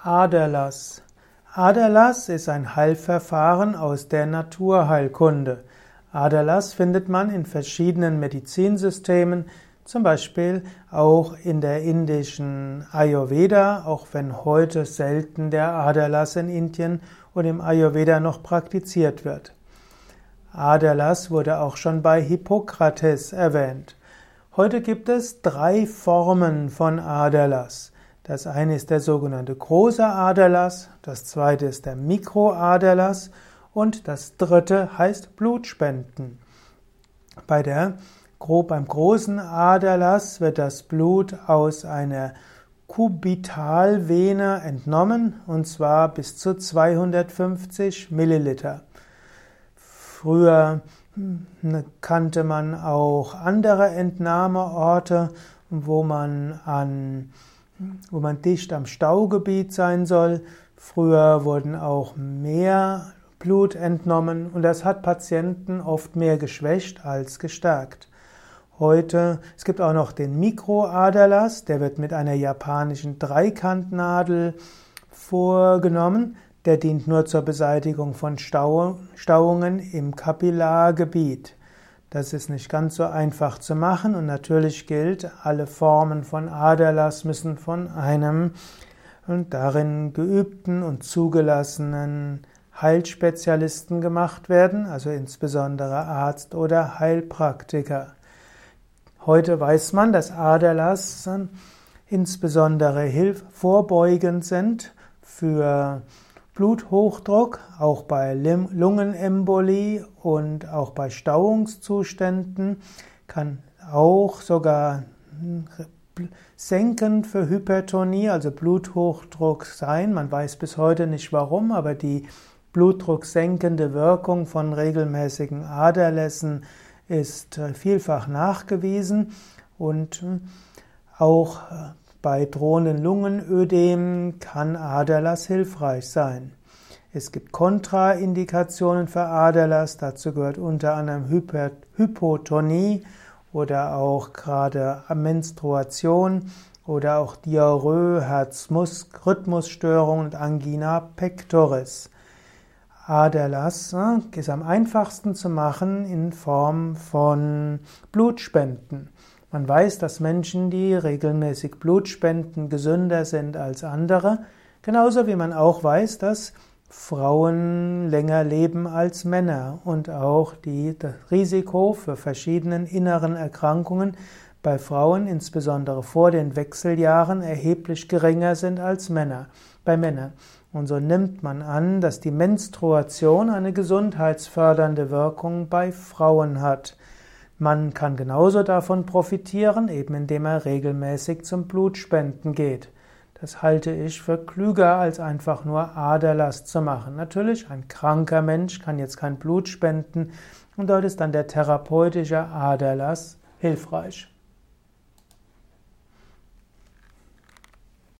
Aderlass. Aderlass ist ein Heilverfahren aus der Naturheilkunde. Aderlass findet man in verschiedenen Medizinsystemen, zum Beispiel auch in der indischen Ayurveda, auch wenn heute selten der Aderlass in Indien und im Ayurveda noch praktiziert wird. Aderlass wurde auch schon bei Hippokrates erwähnt. Heute gibt es drei Formen von Aderlass. Das eine ist der sogenannte große Aderlass, das zweite ist der Mikroaderlass und das dritte heißt Blutspenden. Bei der, beim großen Aderlass wird das Blut aus einer Kubitalvene entnommen und zwar bis zu 250 Milliliter. Früher hm, kannte man auch andere Entnahmeorte, wo man an wo man dicht am Staugebiet sein soll. Früher wurden auch mehr Blut entnommen und das hat Patienten oft mehr geschwächt als gestärkt. Heute, es gibt auch noch den Mikroaderlass, der wird mit einer japanischen Dreikantnadel vorgenommen. Der dient nur zur Beseitigung von Stauungen im Kapillargebiet. Das ist nicht ganz so einfach zu machen und natürlich gilt, alle Formen von Aderlass müssen von einem darin geübten und zugelassenen Heilspezialisten gemacht werden, also insbesondere Arzt oder Heilpraktiker. Heute weiß man, dass Aderlass insbesondere hilf vorbeugend sind für Bluthochdruck, auch bei Lungenembolie und auch bei Stauungszuständen, kann auch sogar senkend für Hypertonie, also Bluthochdruck sein. Man weiß bis heute nicht warum, aber die blutdrucksenkende Wirkung von regelmäßigen Aderlässen ist vielfach nachgewiesen und auch bei drohenden Lungenödem kann Aderlass hilfreich sein. Es gibt Kontraindikationen für Aderlass, dazu gehört unter anderem Hyper Hypotonie oder auch gerade Menstruation oder auch Diarrhoe, Herzrhythmusstörungen und Angina pectoris. Aderlass äh, ist am einfachsten zu machen in Form von Blutspenden. Man weiß, dass Menschen, die regelmäßig Blut spenden, gesünder sind als andere, genauso wie man auch weiß, dass Frauen länger leben als Männer und auch die, das Risiko für verschiedenen inneren Erkrankungen bei Frauen, insbesondere vor den Wechseljahren, erheblich geringer sind als Männer, bei Männern. Und so nimmt man an, dass die Menstruation eine gesundheitsfördernde Wirkung bei Frauen hat. Man kann genauso davon profitieren, eben indem er regelmäßig zum Blutspenden geht. Das halte ich für klüger, als einfach nur Aderlass zu machen. Natürlich, ein kranker Mensch kann jetzt kein Blut spenden und dort ist dann der therapeutische Aderlass hilfreich.